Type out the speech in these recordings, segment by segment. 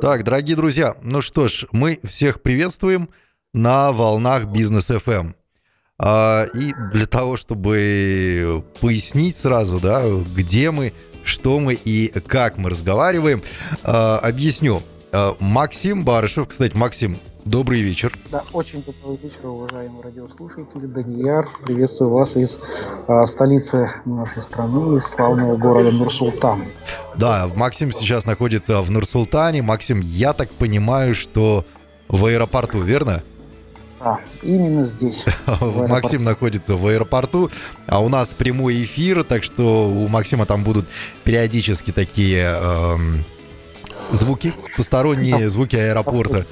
Так, дорогие друзья, ну что ж, мы всех приветствуем на волнах Бизнес FM. А, и для того, чтобы пояснить сразу, да, где мы, что мы и как мы разговариваем, а, объясню. А, Максим Барышев, кстати, Максим, добрый вечер. Да, очень добрый вечер, уважаемые радиослушатели. Данияр, приветствую вас из а, столицы нашей страны, из славного города Нур-Султан. Да, Максим сейчас находится в Нур-Султане. Максим, я так понимаю, что в аэропорту, верно? Да, именно здесь. Максим находится в аэропорту, а у нас прямой эфир, так что у Максима там будут периодически такие эм, звуки, посторонние звуки аэропорта.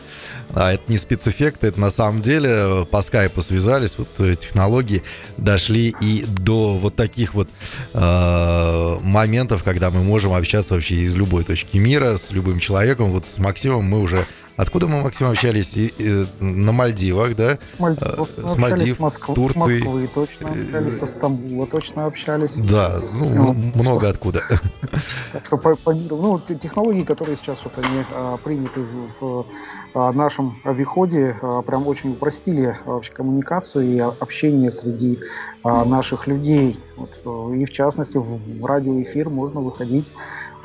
А это не спецэффект, это на самом деле э, по скайпу связались, вот э, технологии дошли и до вот таких вот э, моментов, когда мы можем общаться вообще из любой точки мира с любым человеком. Вот с Максимом мы уже Откуда мы, Максим, общались? И, и, на Мальдивах, да? С Мальдивов. Э, с Мальдив, с, Москвы, с Турции. С Москвы точно общались, со Стамбула точно общались. Да, ну, ну много что, откуда. Так что по, по миру, ну, технологии, которые сейчас вот они а, приняты в, в а, нашем обиходе, а, прям очень упростили вообще коммуникацию и общение среди а, наших людей. Вот, и в частности в, в радиоэфир можно выходить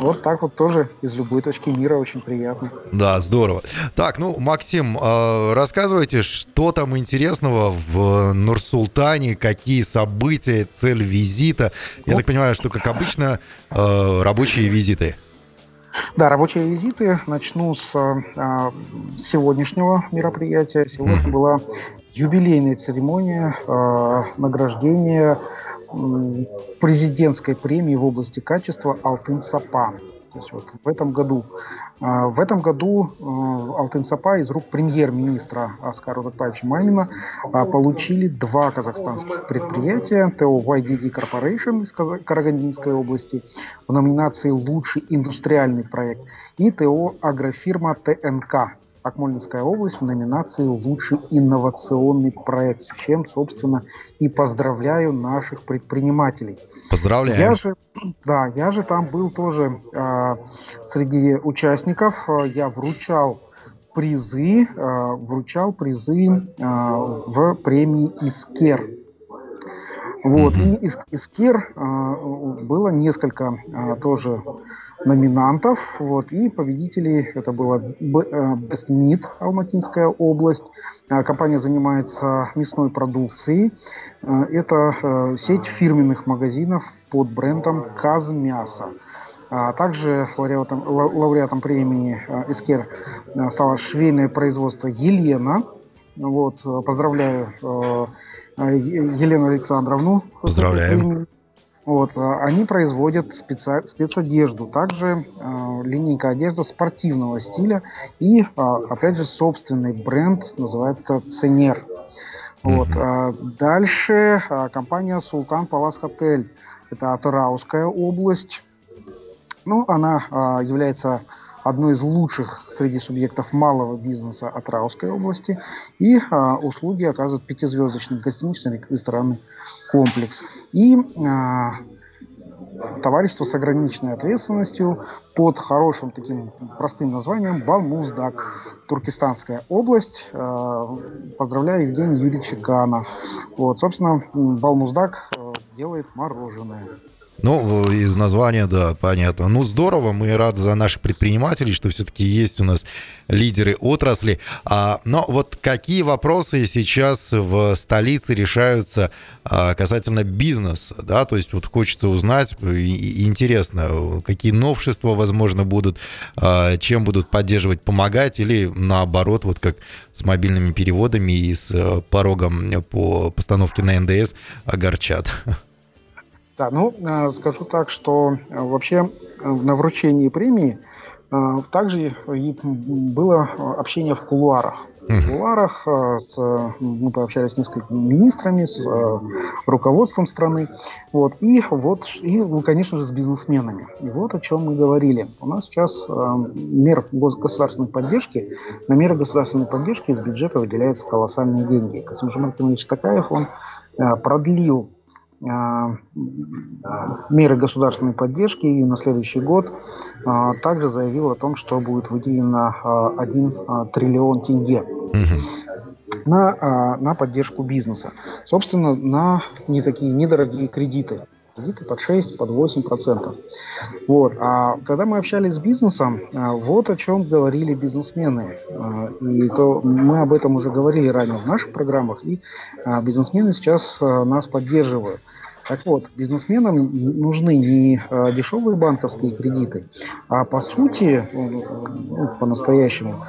вот так вот тоже из любой точки мира очень приятно. Да, здорово. Так, ну, Максим, э, рассказывайте, что там интересного в Нур-Султане, какие события, цель визита. Я так понимаю, что, как обычно, э, рабочие визиты. Да, рабочие визиты. Начну с а, сегодняшнего мероприятия. Сегодня была юбилейная церемония а, награждения президентской премии в области качества Алтын Сапа. То есть вот в этом году, а, в этом году а, Алтын Сапа из рук премьер-министра Аскара Удакпаевича Мамина а, получили два казахстанских предприятия. ТО YDD Corporation из Карагандинской области в номинации «Лучший индустриальный проект» и ТО Агрофирма ТНК Акмолинская область в номинации «Лучший инновационный проект», с чем, собственно, и поздравляю наших предпринимателей. Поздравляю. Я же, да, я же там был тоже э, среди участников. Я вручал призы, э, вручал призы э, в премии «Искер». Вот, и из, из Кир э, было несколько э, тоже номинантов, вот, и победителей, это была Best Meat, Алматинская область, э, компания занимается мясной продукцией, э, это э, сеть фирменных магазинов под брендом Казмясо. А также лауреатом, лауреатом премии э, Искер э, стало швейное производство Елена. Вот, поздравляю э, а, Елену Александровну. Поздравляем. Вот, а, они производят специ... спецодежду, также э, линейка одежды спортивного стиля и, э, опять же, собственный бренд, называется Ценер. Вот, э, дальше компания Султан Палас Хотель, это Атырауская область. Ну, она является одной из лучших среди субъектов малого бизнеса от Раусской области. И а, услуги оказывает пятизвездочный гостиничный ресторанный комплекс. И а, товарищество с ограниченной ответственностью под хорошим таким простым названием Балмуздак, Туркестанская область. А, поздравляю Евгения Юрьевича Кана. Вот, собственно, Балмуздак э, делает мороженое. Ну, из названия, да, понятно. Ну, здорово, мы рады за наших предпринимателей, что все-таки есть у нас лидеры отрасли. А, но вот какие вопросы сейчас в столице решаются а, касательно бизнеса, да, то есть вот хочется узнать, и, интересно, какие новшества, возможно, будут, а, чем будут поддерживать, помогать, или наоборот, вот как с мобильными переводами и с э, порогом по постановке на НДС огорчат. Да, ну, э, скажу так, что э, вообще э, на вручении премии также было общение в кулуарах. В кулуарах с, мы пообщались с несколькими министрами, с руководством страны, вот, и вот, и, ну, конечно же, с бизнесменами. И вот о чем мы говорили. У нас сейчас мер государственной поддержки, на меры государственной поддержки из бюджета выделяются колоссальные деньги. Касым Жомарт Такаев, он продлил меры государственной поддержки и на следующий год а, также заявил о том, что будет выделено 1 триллион тенге на, на поддержку бизнеса. Собственно, на не такие недорогие кредиты кредиты под 6, под 8 процентов. Вот. А когда мы общались с бизнесом, а, вот о чем говорили бизнесмены. А, и то мы об этом уже говорили ранее в наших программах, и а, бизнесмены сейчас нас поддерживают. Так вот, бизнесменам нужны не дешевые банковские кредиты, а по сути, ну, по-настоящему,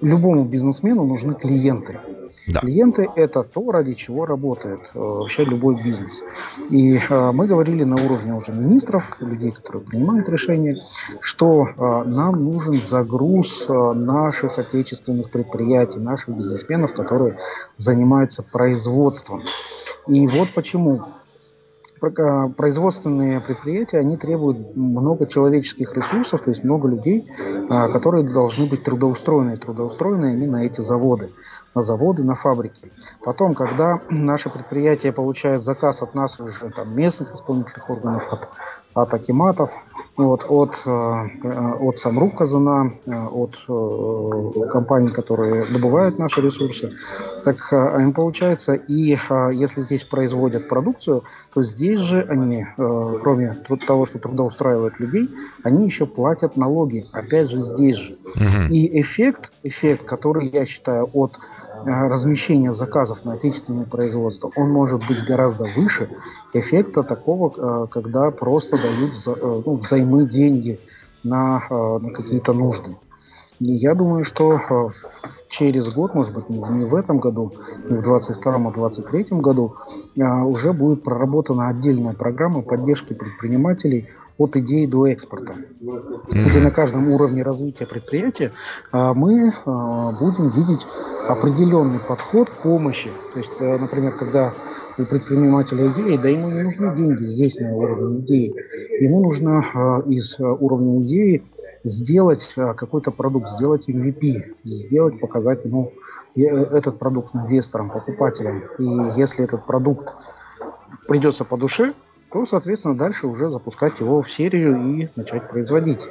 любому бизнесмену нужны клиенты. Да. Клиенты – это то, ради чего работает э, вообще любой бизнес. И э, мы говорили на уровне уже министров, людей, которые принимают решения, что нам нужен загруз наших отечественных предприятий, наших бизнесменов, которые занимаются производством. И вот почему производственные предприятия, они требуют много человеческих ресурсов, то есть много людей, э, которые должны быть трудоустроены. Трудоустроены на эти заводы на заводы, на фабрики. Потом, когда наше предприятие получает заказ от нас уже там, местных исполнительных органов, от, от акиматов, вот, от, э, от Самрук Казана, э, от э, компаний, которые добывают наши ресурсы. Так им получается, и если здесь производят продукцию, то здесь же они, кроме того, что трудоустраивают людей, они еще платят налоги, опять же здесь же. Угу. И эффект, эффект, который я считаю от размещения заказов на отечественное производство, он может быть гораздо выше эффекта такого, когда просто дают ну, взаимодействие мы деньги на, э, на какие-то нужды. И я думаю, что э, через год, может быть, не в этом году, не в 22 а 23 году, э, уже будет проработана отдельная программа поддержки предпринимателей от идеи до экспорта, mm-hmm. где на каждом уровне развития предприятия мы будем видеть определенный подход помощи. То есть, например, когда у предпринимателя идеи, да ему не нужны деньги здесь на уровне идеи. Ему нужно э, из а, уровня идеи сделать э, какой-то продукт, сделать MVP, сделать, показать ему э, этот продукт инвесторам, покупателям. И если этот продукт придется по душе, то, соответственно, дальше уже запускать его в серию и начать производить.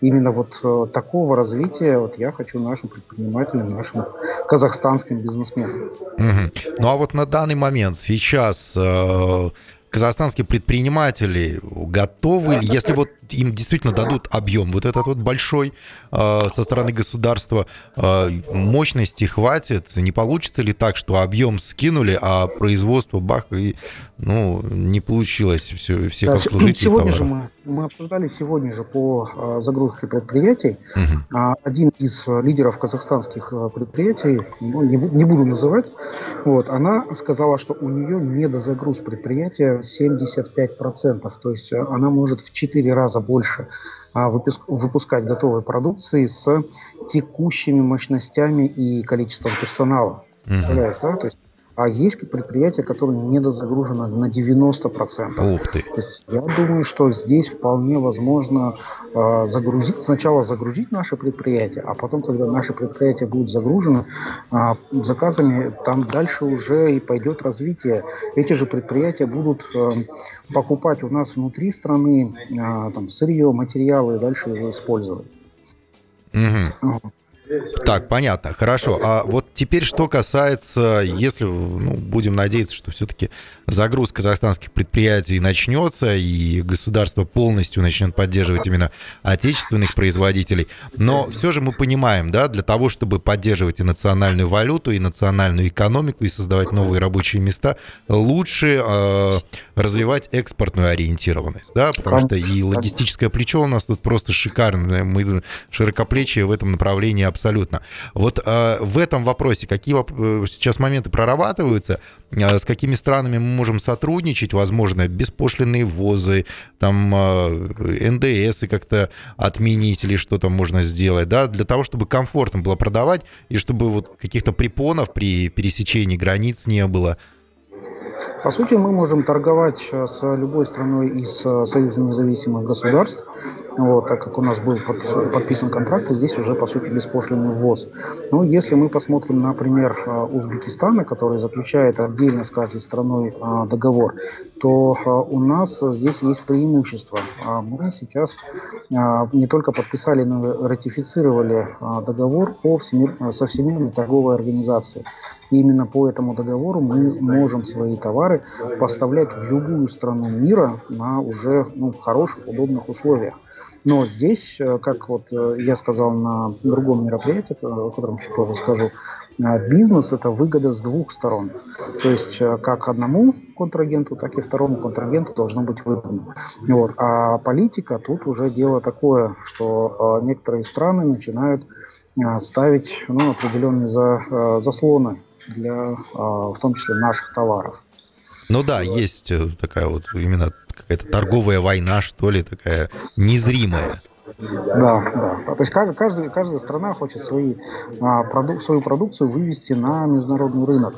Именно вот э, такого развития вот я хочу нашим предпринимателям, нашим казахстанским бизнесменам. Угу. Ну а вот на данный момент сейчас э, казахстанские предприниматели готовы, если вот им действительно дадут объем вот этот вот большой э, со стороны государства, э, мощности хватит, не получится ли так, что объем скинули, а производство бах и ну не получилось все всех да, обслужить сегодня же мы, мы обсуждали сегодня же по э, загрузке предприятий угу. один из лидеров казахстанских предприятий, ну, не, не буду называть, вот она сказала, что у нее недозагруз предприятия 75%, то есть она может в 4 раза раза больше а, выпускать готовой продукции с текущими мощностями и количеством персонала. Представляешь, да? То есть а есть предприятия, которые недозагружены на 90%. Ух ты. То есть я думаю, что здесь вполне возможно э, загрузить, сначала загрузить наши предприятия, а потом, когда наши предприятия будут загружены э, заказами, там дальше уже и пойдет развитие. Эти же предприятия будут э, покупать у нас внутри страны э, там, сырье, материалы и дальше его использовать. Угу. Так, понятно, хорошо. А вот теперь что касается, если, ну, будем надеяться, что все-таки загрузка казахстанских предприятий начнется, и государство полностью начнет поддерживать именно отечественных производителей. Но все же мы понимаем, да, для того, чтобы поддерживать и национальную валюту, и национальную экономику, и создавать новые рабочие места, лучше э, развивать экспортную ориентированность, да, потому что и логистическое плечо у нас тут просто шикарное, мы широкоплечие в этом направлении абсолютно. Вот э, в этом вопросе какие э, сейчас моменты прорабатываются, э, с какими странами мы можем сотрудничать, возможно, беспошлинные ввозы, там э, НДС и как-то отменить или что там можно сделать, да, для того, чтобы комфортно было продавать и чтобы вот каких-то препонов при пересечении границ не было. По сути, мы можем торговать с любой страной из Союза независимых государств. Вот, так как у нас был подписан контракт, и здесь уже, по сути, беспошлинный ввоз. Но если мы посмотрим, например, а, Узбекистана, который заключает отдельно с каждой страной а, договор, то у нас здесь есть преимущество. Мы сейчас не только подписали, но и ратифицировали договор по всемир... со Всемирной торговой организацией. И именно по этому договору мы можем свои товары поставлять в любую страну мира на уже ну, хороших, удобных условиях. Но здесь, э, как вот э, я сказал на другом мероприятии, о котором чуть позже скажу, э, бизнес – это выгода с двух сторон. То есть как одному контрагенту, так и второму контрагенту должно быть выгодно. Вот. А политика тут уже дело такое, что некоторые страны начинают ставить ну, определенные за, заслоны для, в том числе, наших товаров. Ну да, есть такая вот именно какая-то торговая война, что ли, такая незримая. Да, да. То есть каждая, каждая страна хочет свои, а, продук, свою продукцию вывести на международный рынок.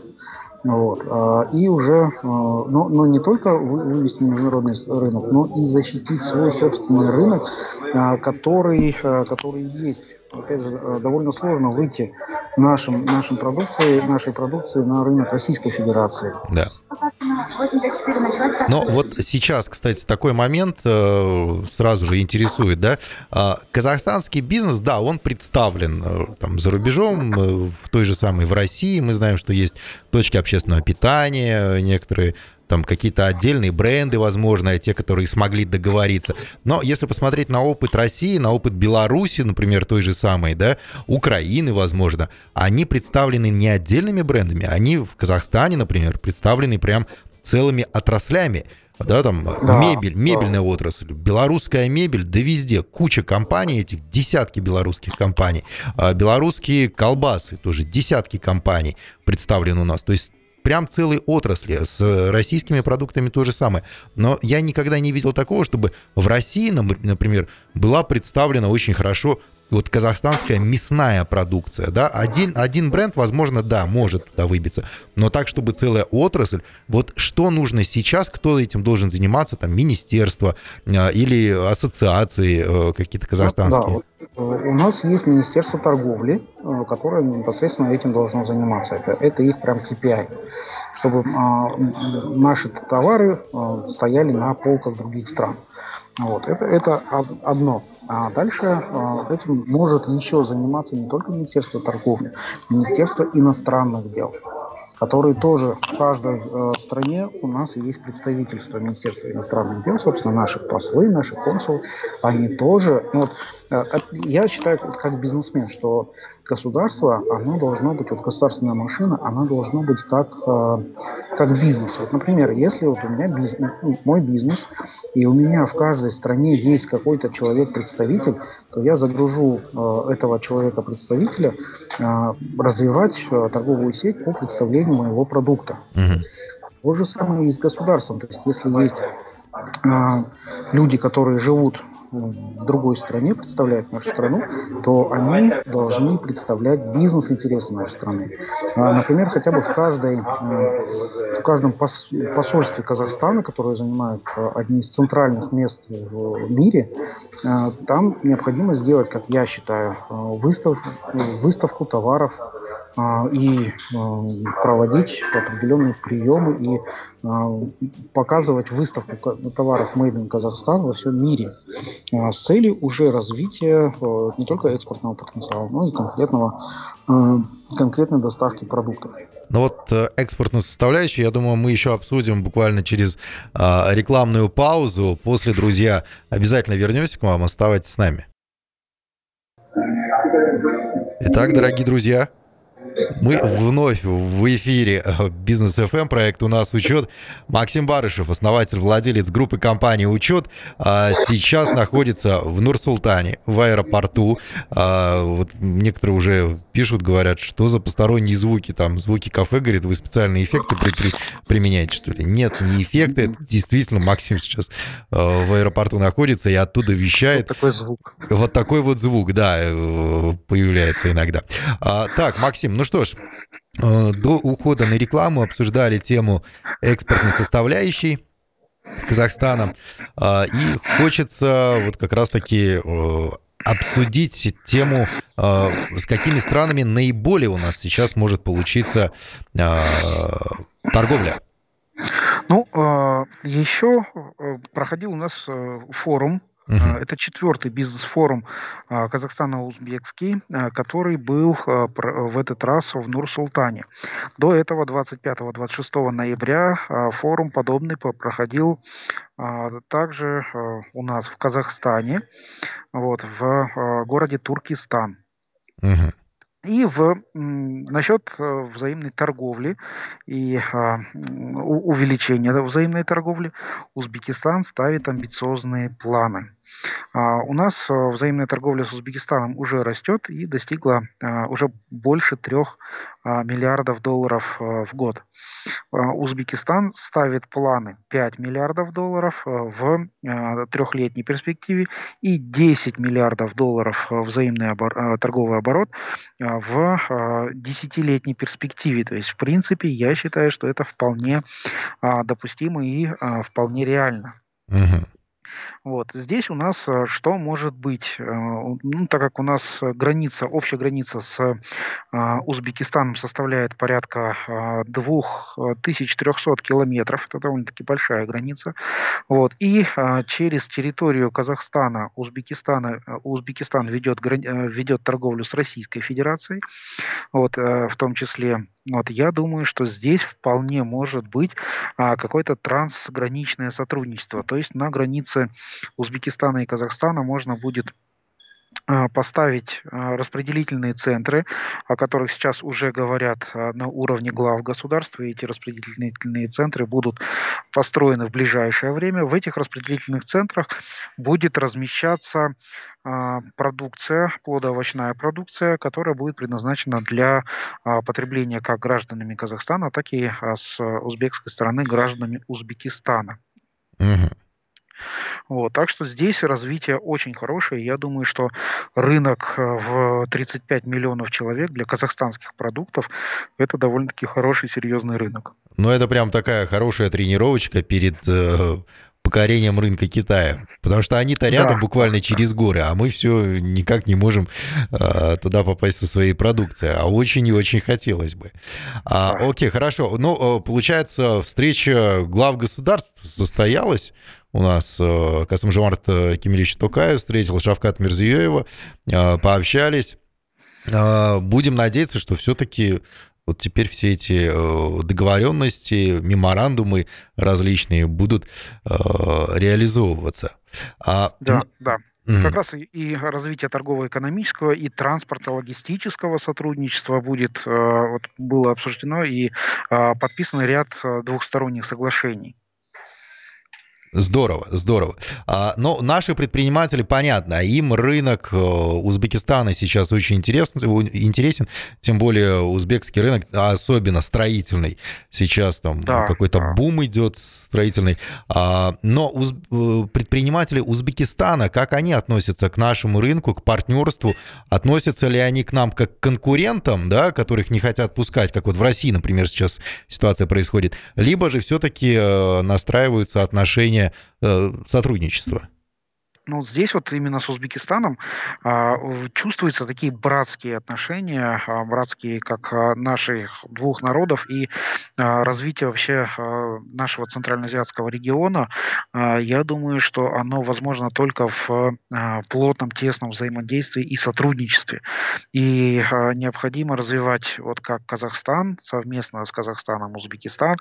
Вот. А, и уже, а, но, но не только вывести на международный рынок, но и защитить свой собственный рынок, а, который, который есть опять же, э, довольно сложно выйти нашим, нашим продукцией, нашей продукции на рынок Российской Федерации. Да. Но вот сейчас, кстати, такой момент э, сразу же интересует, да? А, казахстанский бизнес, да, он представлен э, там за рубежом, в той же самой в России. Мы знаем, что есть точки общественного питания, некоторые там какие-то отдельные бренды, возможно, те, которые смогли договориться. Но если посмотреть на опыт России, на опыт Беларуси, например, той же самой, да, Украины, возможно, они представлены не отдельными брендами, они в Казахстане, например, представлены прям целыми отраслями да, там да, мебель, мебельная да. отрасль, белорусская мебель, да везде куча компаний этих, десятки белорусских компаний, а белорусские колбасы, тоже десятки компаний представлены у нас, то есть прям целые отрасли. С российскими продуктами то же самое. Но я никогда не видел такого, чтобы в России, например, была представлена очень хорошо вот казахстанская мясная продукция, да, один, один бренд, возможно, да, может туда выбиться, но так, чтобы целая отрасль, вот что нужно сейчас, кто этим должен заниматься, там, министерство э, или ассоциации э, какие-то казахстанские? Да, да. У нас есть Министерство торговли, э, которое непосредственно этим должно заниматься, это, это их прям KPI чтобы а, наши товары а, стояли на полках других стран. Вот, это, это одно. А дальше э, этим может еще заниматься не только Министерство торговли, Министерство иностранных дел, которые тоже в каждой э, стране у нас есть представительство Министерства иностранных дел, собственно, наши послы, наши консулы, они тоже, ну, вот, я считаю, как бизнесмен, что государство, оно должно быть, вот государственная машина, она должна быть как, э, как бизнес. Вот, например, если вот у меня бизнес, мой бизнес, и у меня в каждой стране есть какой-то человек-представитель, то я загружу э, этого человека-представителя э, развивать э, торговую сеть по представлению моего продукта. Угу. То же самое и с государством. То есть если есть э, люди, которые живут в другой стране, представляют нашу страну, то они должны представлять бизнес-интересы нашей страны. А, например, хотя бы в, каждой, в каждом посольстве Казахстана, которое занимает э, одни из центральных мест в мире, э, там необходимо сделать, как я считаю, выстав, выставку товаров а, и а, проводить определенные приемы и а, показывать выставку товаров Made in Казахстан во всем мире с целью уже развития не только экспортного потенциала, но и конкретного, конкретной доставки продуктов. Ну вот э, экспортную составляющую, я думаю, мы еще обсудим буквально через рекламную паузу. После, друзья, обязательно вернемся к вам. Оставайтесь с нами. Итак, дорогие друзья, мы вновь в эфире э, Бизнес FM, проект «У нас учет». Максим Барышев, основатель, владелец группы компании «Учет», а сейчас находится в Нур-Султане, в аэропорту. А, вот некоторые уже пишут, говорят, что за посторонние звуки, там звуки кафе, говорит, вы специальные эффекты при, при, применяете, что ли? Нет, не эффекты, это действительно Максим сейчас э, в аэропорту находится и оттуда вещает. Вот такой звук. Вот такой вот звук, да, э, появляется иногда. А, так, Максим, ну что ж, э, до ухода на рекламу обсуждали тему экспортной составляющей. Казахстана. А, и хочется вот как раз-таки обсудить тему, с какими странами наиболее у нас сейчас может получиться торговля. Ну, еще проходил у нас форум Uh-huh. Это четвертый бизнес-форум а, Казахстана-Узбекский, а, который был в этот раз в Нур-Султане. До этого 25-26 ноября форум подобный проходил также у нас в Казахстане, вот, в городе Туркестан. Uh-huh. И в, насчет взаимной торговли и а, увеличения взаимной торговли Узбекистан ставит амбициозные планы. А, у нас э, взаимная торговля с Узбекистаном уже растет и достигла а, уже больше трех а, миллиардов долларов э, в год. Узбекистан ставит планы 5 миллиардов долларов э, в трехлетней перспективе и 10 миллиардов долларов взаимный обор- торговый оборот в десятилетней перспективе. То есть, в принципе, я считаю, что это вполне допустимо и вполне реально. Угу. Вот. Здесь у нас э, что может быть? Э, ну, так как у нас граница, общая граница с э, Узбекистаном составляет порядка 2300 километров, это довольно-таки большая граница. Вот. И через территорию Казахстана, Узбекистана, Узбекистан ведет, ведет торговлю с Российской Федерацией, вот, в том числе вот я думаю, что здесь вполне может быть а, какое-то трансграничное сотрудничество. То есть на границе Узбекистана и Казахстана можно будет поставить а, распределительные центры, о которых сейчас уже говорят а, на уровне глав государства, и эти распределительные центры будут построены в ближайшее время. В этих распределительных центрах будет размещаться продукция, плодоовощная продукция, которая будет предназначена для потребления как гражданами Казахстана, так и с узбекской стороны гражданами Узбекистана. Угу. Вот, так что здесь развитие очень хорошее. Я думаю, что рынок э, в 35 миллионов человек для казахстанских продуктов это довольно-таки хороший, серьезный рынок. Ну, это прям такая хорошая тренировочка перед э, покорением рынка Китая. Потому что они-то рядом да. буквально через горы, а мы все никак не можем э, туда попасть со своей продукцией. А очень и очень хотелось бы. А, окей, хорошо. Ну, э, получается, встреча глав государств состоялась у нас э, Касым-Жомарт э, Кемелевич Токаев встретил Шавкат Мирзиёева, э, пообщались. Будем надеяться, что все-таки вот теперь все эти договоренности, меморандумы различные будут реализовываться. А, да, да. Mm-hmm. Как раз и развитие торгово-экономического, и транспорто-логистического сотрудничества будет, вот, было обсуждено и подписан ряд двухсторонних соглашений. Здорово, здорово. А, но наши предприниматели, понятно, им рынок э, Узбекистана сейчас очень интересен, интересен, тем более узбекский рынок, особенно строительный, сейчас там да, какой-то да. бум идет строительный. А, но уз, э, предприниматели Узбекистана, как они относятся к нашему рынку, к партнерству, относятся ли они к нам как к конкурентам, да, которых не хотят пускать, как вот в России, например, сейчас ситуация происходит, либо же все-таки э, настраиваются отношения уровня сотрудничества? Ну, здесь вот именно с Узбекистаном а, чувствуются такие братские отношения, а, братские как а, наших двух народов и а, развитие вообще а, нашего центральноазиатского региона. А, я думаю, что оно возможно только в а, плотном, тесном взаимодействии и сотрудничестве. И а, необходимо развивать, вот как Казахстан, совместно с Казахстаном Узбекистан,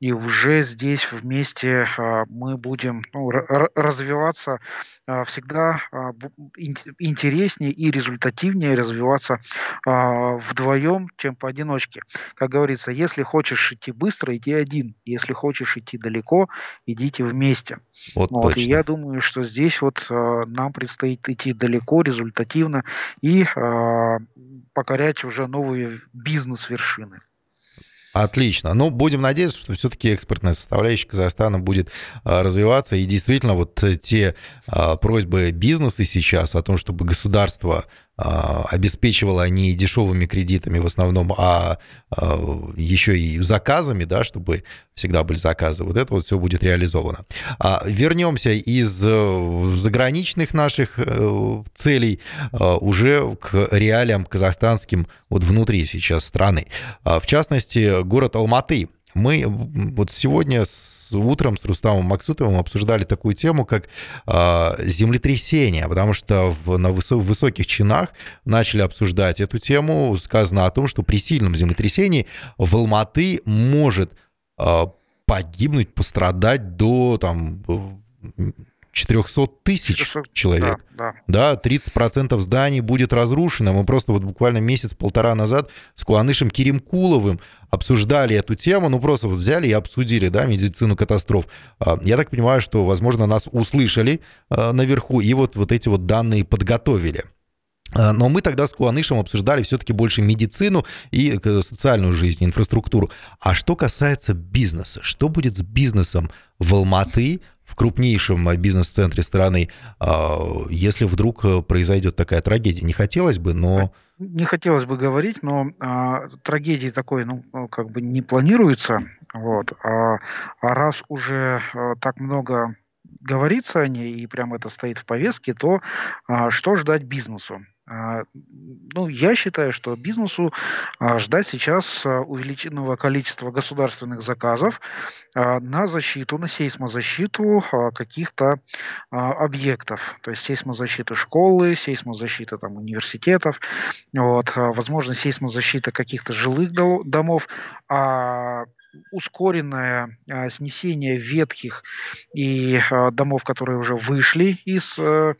и уже здесь вместе а, мы будем ну, развиваться всегда а, интереснее и результативнее развиваться а, вдвоем, чем поодиночке. Как говорится, если хочешь идти быстро, иди один. Если хочешь идти далеко, идите вместе. Вот, вот. И я думаю, что здесь вот нам предстоит идти далеко, результативно и покорять уже новые бизнес-вершины. Отлично. Ну, будем надеяться, что все-таки экспортная составляющая Казахстана будет а, развиваться. И действительно, вот те а, просьбы бизнеса сейчас о том, чтобы государство обеспечивала не дешевыми кредитами в основном, а еще и заказами, да, чтобы всегда были заказы. Вот это вот все будет реализовано. Вернемся из э, заграничных наших э, целей уже к реалиям казахстанским вот внутри сейчас страны. В частности, город Алматы мы вот сегодня с утром с Рустамом Максутовым обсуждали такую тему, как э, землетрясение, потому что в, на высо- высоких чинах начали обсуждать эту тему. Сказано о том, что при сильном землетрясении в Алматы может э, погибнуть, пострадать до там 400 тысяч человек. Да, да. да, 30% зданий будет разрушено. Мы просто вот буквально месяц-полтора назад с Куанышем Киримкуловым обсуждали эту тему, ну просто вот взяли и обсудили, да, медицину катастроф. А, я так понимаю, что, возможно, нас услышали а, наверху и вот, вот эти вот данные подготовили. А, но мы тогда с Куанышем обсуждали все-таки больше медицину и э, социальную жизнь, инфраструктуру. А что касается бизнеса, что будет с бизнесом в Алматы, в крупнейшем бизнес-центре страны, если вдруг э, произойдет такая трагедия? Не хотелось бы, но не хотелось бы говорить, но а, трагедии такой, ну, ну, как бы не планируется. Вот. А, а раз уже а, так много говорится о ней и прямо это стоит в повестке, то а, что ждать бизнесу? А, ну, я считаю, что бизнесу а, ждать сейчас а, увеличенного количества государственных заказов на защиту, на сейсмозащиту каких-то объектов. То есть сейсмозащита школы, сейсмозащита там, университетов, вот, возможно, сейсмозащита каких-то жилых домов, а ускоренное а, снесение ветхих и а, домов, которые уже вышли из, а,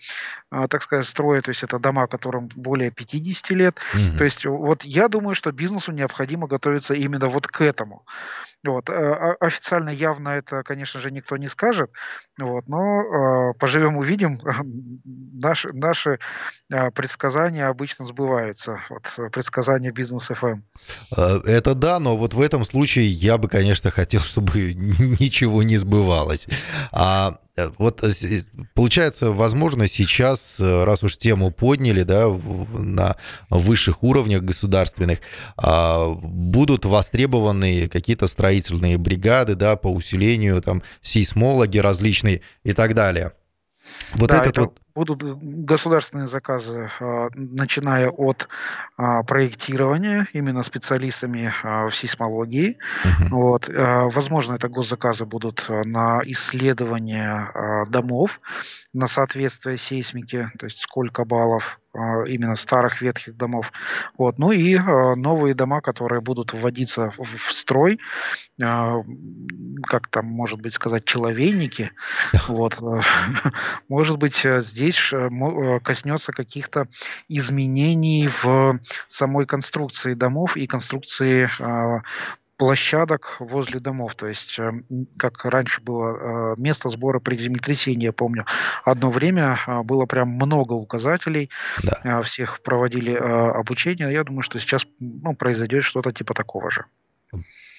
а, так сказать, строя, то есть это дома, которым более 50 лет. Угу. То есть вот я думаю, что бизнесу необходимо готовиться именно вот к этому. Вот. Э, официально явно это, конечно же, никто не скажет, вот, но э, поживем увидим. Наши, наши э, предсказания обычно сбываются. Вот, предсказания бизнес FM. Это да, но вот в этом случае я бы, конечно, хотел, чтобы ничего не сбывалось. А вот э, получается, возможно, сейчас, э, раз уж тему подняли, да, на высших уровнях государственных, а, будут востребованы какие-то строительные бригады, да, по усилению, там, сейсмологи различные и так далее. Вот да, этот это вот будут государственные заказы, а, начиная от а, проектирования, именно специалистами а, в сейсмологии. Uh-huh. Вот. Возможно, это госзаказы будут на исследование домов, на соответствие сейсмике, то есть сколько баллов именно старых ветхих домов. Вот. Ну и а, новые дома, которые будут вводиться в строй, а, как там, может быть, сказать, человейники. Вот. Может быть, здесь коснется каких-то изменений в самой конструкции домов и конструкции площадок возле домов. То есть, э, как раньше было э, место сбора при землетрясении, я помню, одно время э, было прям много указателей, да. всех проводили обучение. Я думаю, что сейчас ну, произойдет что-то типа такого же.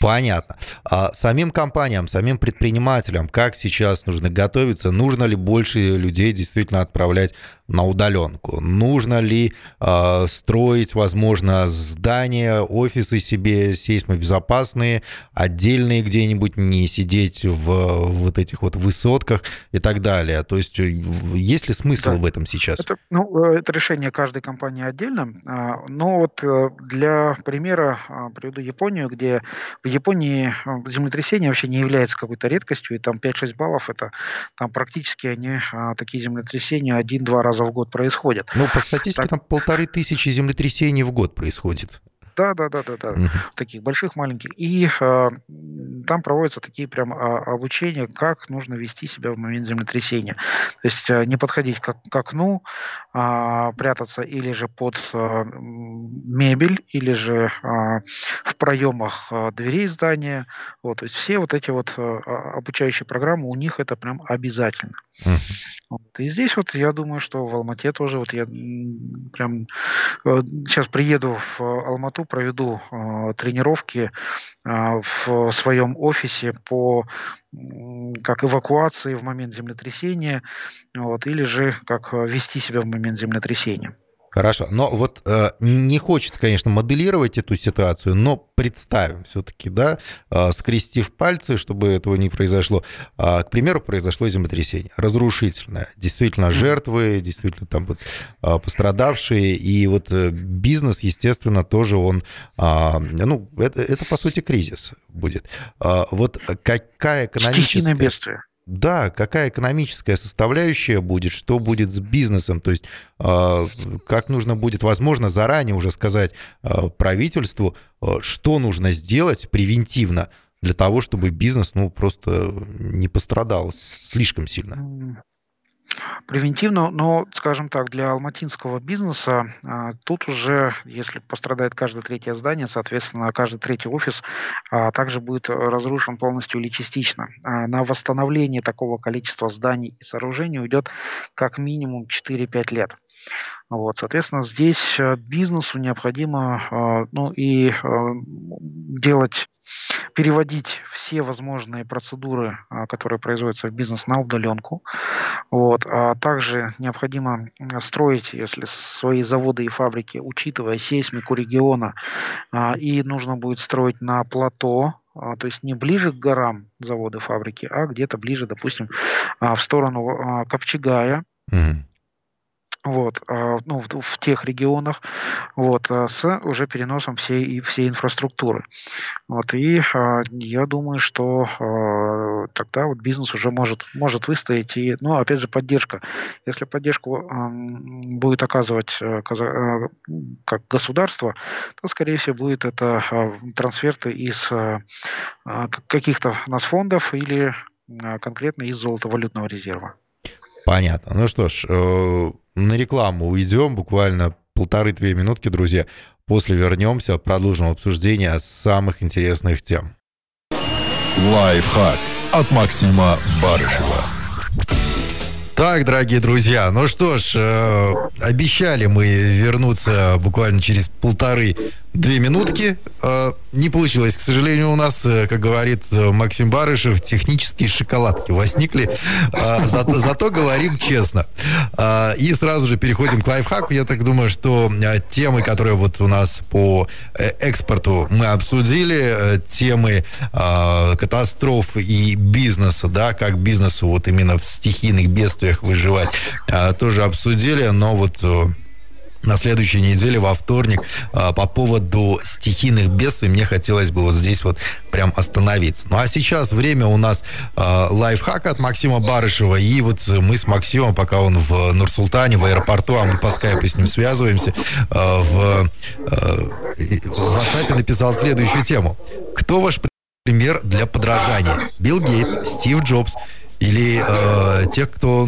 Понятно. А самим компаниям, самим предпринимателям, как сейчас нужно готовиться? Нужно ли больше людей действительно отправлять на удаленку? Нужно ли э, строить, возможно, здания, офисы себе сейсмобезопасные, отдельные где-нибудь, не сидеть в, вот этих вот высотках и так далее? То есть есть ли смысл да. в этом сейчас? Это, ну, это решение каждой компании отдельно. А, но вот э, для примера а, приведу Японию, где в Японии землетрясение вообще не является какой-то редкостью, и там 5-6 баллов, это там практически они такие землетрясения один-два раза раза в год происходят. Ну, по статистике, так... там полторы тысячи землетрясений в год происходит. Да, да, да, да, да. Угу. Таких больших, маленьких. И э, там проводятся такие прям э, обучения, как нужно вести себя в момент землетрясения. То есть э, не подходить к, к окну, э, прятаться или же под э, мебель, или же э, в проемах э, дверей здания. Вот, то есть все вот эти вот э, обучающие программы, у них это прям обязательно. Вот. И здесь вот я думаю, что в Алмате тоже вот я прям э, сейчас приеду в Алмату, проведу э, тренировки э, в своем офисе по как эвакуации в момент землетрясения, вот, или же как вести себя в момент землетрясения. Хорошо. Но вот э, не хочется, конечно, моделировать эту ситуацию, но представим все-таки, да, э, скрестив пальцы, чтобы этого не произошло. Э, к примеру, произошло землетрясение, разрушительное. Действительно, жертвы, действительно, там вот э, пострадавшие. И вот э, бизнес, естественно, тоже он, э, ну, это, это, по сути, кризис будет. Э, вот какая экономическая... Стихийное бедствие да, какая экономическая составляющая будет, что будет с бизнесом, то есть а, как нужно будет, возможно, заранее уже сказать а, правительству, а, что нужно сделать превентивно для того, чтобы бизнес, ну, просто не пострадал слишком сильно превентивно, но, скажем так, для алматинского бизнеса а, тут уже, если пострадает каждое третье здание, соответственно, каждый третий офис а, также будет разрушен полностью или частично. А, на восстановление такого количества зданий и сооружений уйдет как минимум 4-5 лет. Вот, соответственно, здесь э, бизнесу необходимо э, ну, и э, делать переводить все возможные процедуры, которые производятся в бизнес, на удаленку. Вот. А также необходимо строить, если свои заводы и фабрики, учитывая сейсмику региона, и нужно будет строить на плато, то есть не ближе к горам заводы, фабрики, а где-то ближе, допустим, в сторону Копчегая, mm-hmm вот, а, ну, в, в тех регионах, вот, а, с уже переносом всей, всей инфраструктуры. Вот, и а, я думаю, что тогда вот бизнес уже может, может выстоять. И, ну, опять же, поддержка. Если поддержку будет оказывать э, как государство, то, скорее всего, будет это трансферты из каких-то нас фондов или конкретно из золотовалютного резерва. Понятно. Ну что ж, э, на рекламу уйдем, буквально полторы-две минутки, друзья. После вернемся, продолжим обсуждение самых интересных тем. Лайфхак от Максима Барышева. Так, дорогие друзья, ну что ж, э, обещали мы вернуться буквально через полторы две минутки. Э, не получилось, к сожалению, у нас, э, как говорит э, Максим Барышев, технические шоколадки возникли. Зато, зато говорим честно. И сразу же переходим к лайфхаку. Я так думаю, что темы, которые вот у нас по экспорту мы обсудили, темы катастроф и бизнеса, да, как бизнесу вот именно в стихийных бедствиях выживать, тоже обсудили. Но вот на следующей неделе, во вторник, а, по поводу стихийных бедствий, мне хотелось бы вот здесь вот прям остановиться. Ну а сейчас время у нас э, лайфхак от Максима Барышева, и вот мы с Максимом, пока он в Нур-Султане, в аэропорту, а мы по скайпу с ним связываемся, э, в, в WhatsApp написал следующую тему. Кто ваш пример для подражания? Билл Гейтс, Стив Джобс, или э, тех, кто,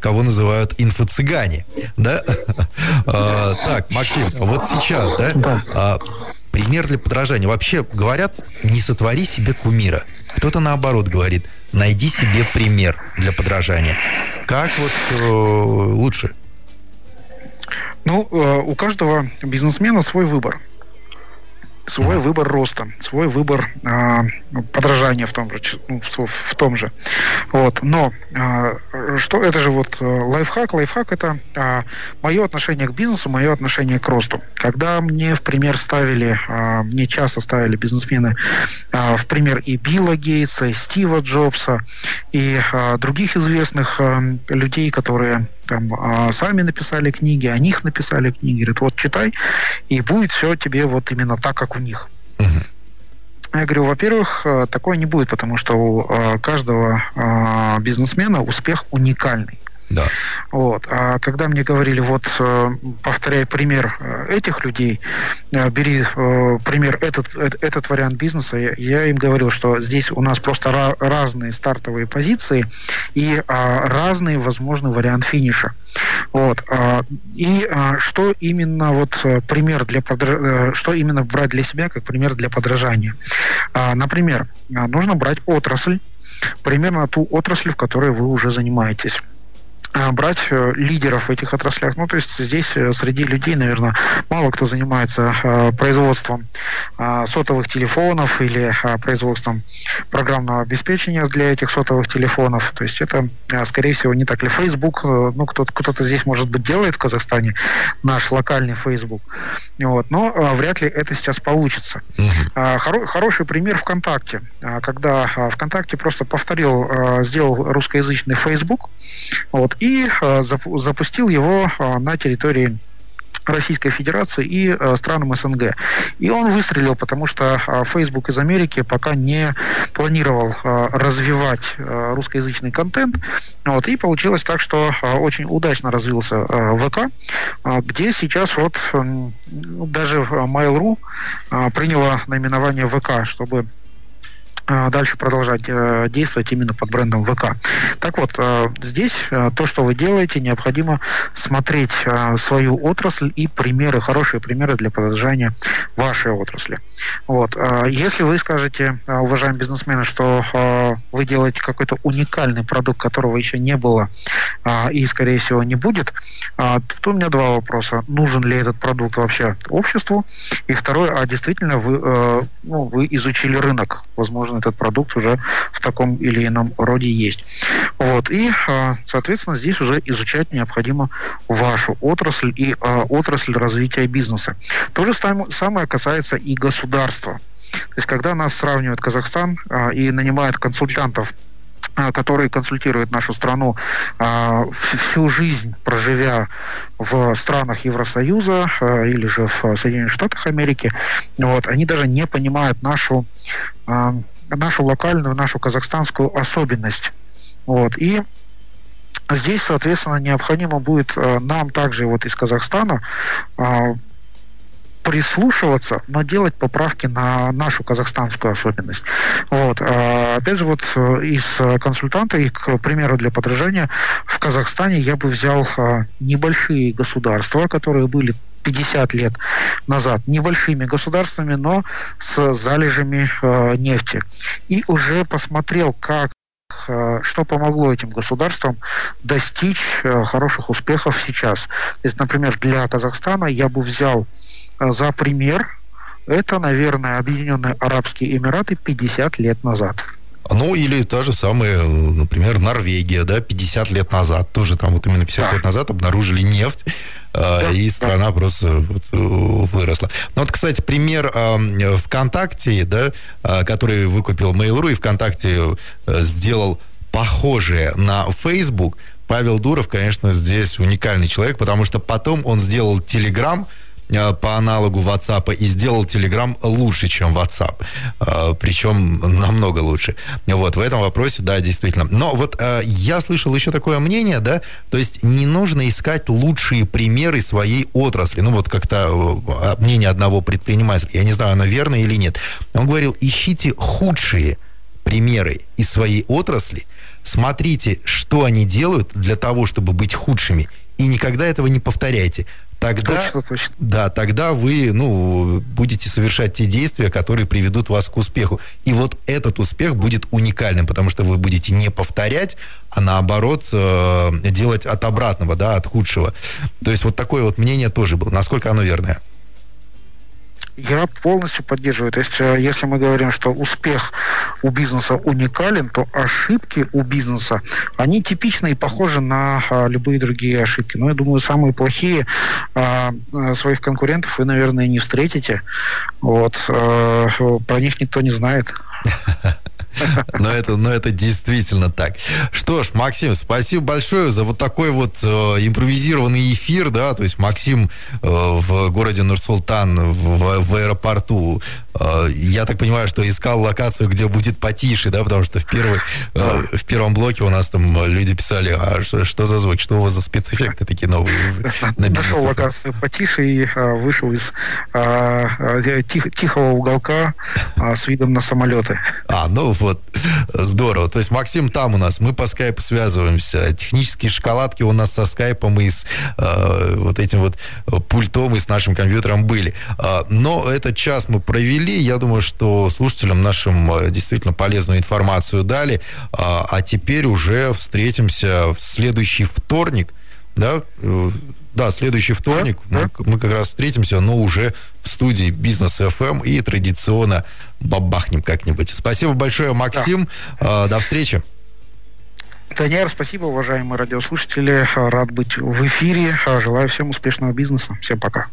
кого называют инфо-цыгане, да? э, так, Максим, вот сейчас, да, да. Э, пример для подражания. Вообще говорят, не сотвори себе кумира. Кто-то наоборот говорит, найди себе пример для подражания. Как вот э, лучше? Ну, э, у каждого бизнесмена свой выбор свой выбор роста, свой выбор э, подражания в том же, ну, в, в том же. Вот. Но э, что это же вот э, лайфхак? Лайфхак это э, мое отношение к бизнесу, мое отношение к росту. Когда мне в пример ставили, э, мне часто ставили бизнесмены э, в пример и Билла Гейтса, и Стива Джобса, и э, других известных э, людей, которые там а, сами написали книги, о них написали книги. Говорят, вот читай, и будет все тебе вот именно так, как у них. Я говорю, во-первых, э, такое не будет, потому что у э, каждого э, бизнесмена успех уникальный. Да. Вот. А когда мне говорили, вот, э, повторяй пример э, этих людей, э, бери пример этот, этот вариант бизнеса, я им говорил, что здесь у нас просто разные стартовые позиции и а, разный возможный вариант финиша. Вот. А, и а, что именно вот пример для подра... что именно брать для себя как пример для подражания? Например, нужно брать отрасль, примерно ту отрасль, в которой вы уже занимаетесь. А, брать э, лидеров в этих отраслях. Ну, то есть здесь э, среди людей, наверное, мало кто занимается э, производством сотовых телефонов или производством программного обеспечения для этих сотовых телефонов. То есть это, скорее всего, не так ли. Facebook, ну, кто-то, кто-то здесь, может быть, делает в Казахстане наш локальный Facebook. Вот, но вряд ли это сейчас получится. Хоро- хороший пример ВКонтакте. Когда ВКонтакте просто повторил, сделал русскоязычный Facebook, вот, и э, запустил его э, на территории Российской Федерации и э, странам СНГ. И он выстрелил, потому что э, Facebook из Америки пока не планировал э, развивать э, русскоязычный контент. Вот, и получилось так, что э, очень удачно развился э, ВК, э, где сейчас вот э, даже Mail.ru э, приняла наименование ВК, чтобы дальше продолжать э, действовать именно под брендом ВК. Так вот, э, здесь э, то, что вы делаете, необходимо смотреть свою отрасль и примеры, хорошие примеры для подражания вашей отрасли. Вот. Если вы скажете, уважаемые бизнесмены, что вы делаете какой-то уникальный продукт, которого еще не было и, скорее всего, не будет, то у меня два вопроса. Нужен ли этот продукт вообще обществу? И второе, а действительно вы, ну, вы изучили рынок? Возможно, этот продукт уже в таком или ином роде есть. Вот. И, а, соответственно, здесь уже изучать необходимо вашу отрасль и а, отрасль развития бизнеса. То же самое касается и государства. То есть, когда нас сравнивает Казахстан а, и нанимает консультантов которые консультируют нашу страну всю жизнь, проживя в странах Евросоюза или же в Соединенных Штатах Америки, вот, они даже не понимают нашу нашу локальную, нашу казахстанскую особенность. Вот. И здесь, соответственно, необходимо будет э, нам также вот из Казахстана э, прислушиваться, но делать поправки на нашу казахстанскую особенность. Вот. А, опять же, вот э, из консультанта, и, к примеру, для подражания, в Казахстане я бы взял небольшие государства, которые были 50 лет назад небольшими государствами, но с залежами э, нефти. И уже посмотрел, как э, что помогло этим государствам достичь э, хороших успехов сейчас. То есть, например, для Казахстана я бы взял э, за пример это, наверное, Объединенные Арабские Эмираты 50 лет назад. Ну, или та же самая, например, Норвегия, да, 50 лет назад, тоже там вот именно 50 да. лет назад обнаружили нефть, а, да, и страна да. просто вот, э, выросла. Ну, вот, кстати, пример э, ВКонтакте, да, э, который выкупил Mail.ru и ВКонтакте э, сделал похожее на Facebook, Павел Дуров, конечно, здесь уникальный человек, потому что потом он сделал Telegram, Э, по аналогу WhatsApp и сделал Telegram лучше, чем WhatsApp. Э, Причем намного лучше. Вот, в этом вопросе, да, действительно. Но вот э, я слышал еще такое мнение, да, то есть не нужно искать лучшие примеры своей отрасли. Ну, вот как-то мнение одного предпринимателя, я не знаю, оно верно или нет. Он говорил, ищите худшие примеры из своей отрасли, смотрите, что они делают для того, чтобы быть худшими, и никогда этого не повторяйте тогда, точно, точно. Да, тогда вы ну, будете совершать те действия, которые приведут вас к успеху. И вот этот успех будет уникальным, потому что вы будете не повторять, а наоборот э, делать от обратного, да, от худшего. То есть вот такое вот мнение тоже было. Насколько оно верное? Я полностью поддерживаю. То есть, э, если мы говорим, что успех у бизнеса уникален, то ошибки у бизнеса, они типичны и похожи на а, любые другие ошибки. Но я думаю, самые плохие а, а, своих конкурентов вы, наверное, не встретите. Вот. А, про них никто не знает. Но это, но это действительно так. Что ж, Максим, спасибо большое за вот такой вот э, импровизированный эфир, да, то есть Максим э, в городе Нур-Султан, в, в аэропорту, э, я так понимаю, что искал локацию, где будет потише, да, потому что в, первый, э, в первом блоке у нас там люди писали, а что, что за звук, что у вас за спецэффекты такие новые на Нашел локацию потише и а, вышел из а, тих, тихого уголка а, с видом на самолеты. А, ну вот, здорово. То есть Максим там у нас, мы по скайпу связываемся. Технические шоколадки у нас со скайпом и с э, вот этим вот пультом и с нашим компьютером были. А, но этот час мы провели. Я думаю, что слушателям нашим э, действительно полезную информацию дали. А, а теперь уже встретимся в следующий вторник. Да, э, да, следующий вторник да, мы, мы как раз встретимся, но уже в студии Бизнес FM и традиционно бабахнем как-нибудь. Спасибо большое, Максим. Да. До встречи. Таньяр, спасибо, уважаемые радиослушатели. Рад быть в эфире. Желаю всем успешного бизнеса. Всем пока.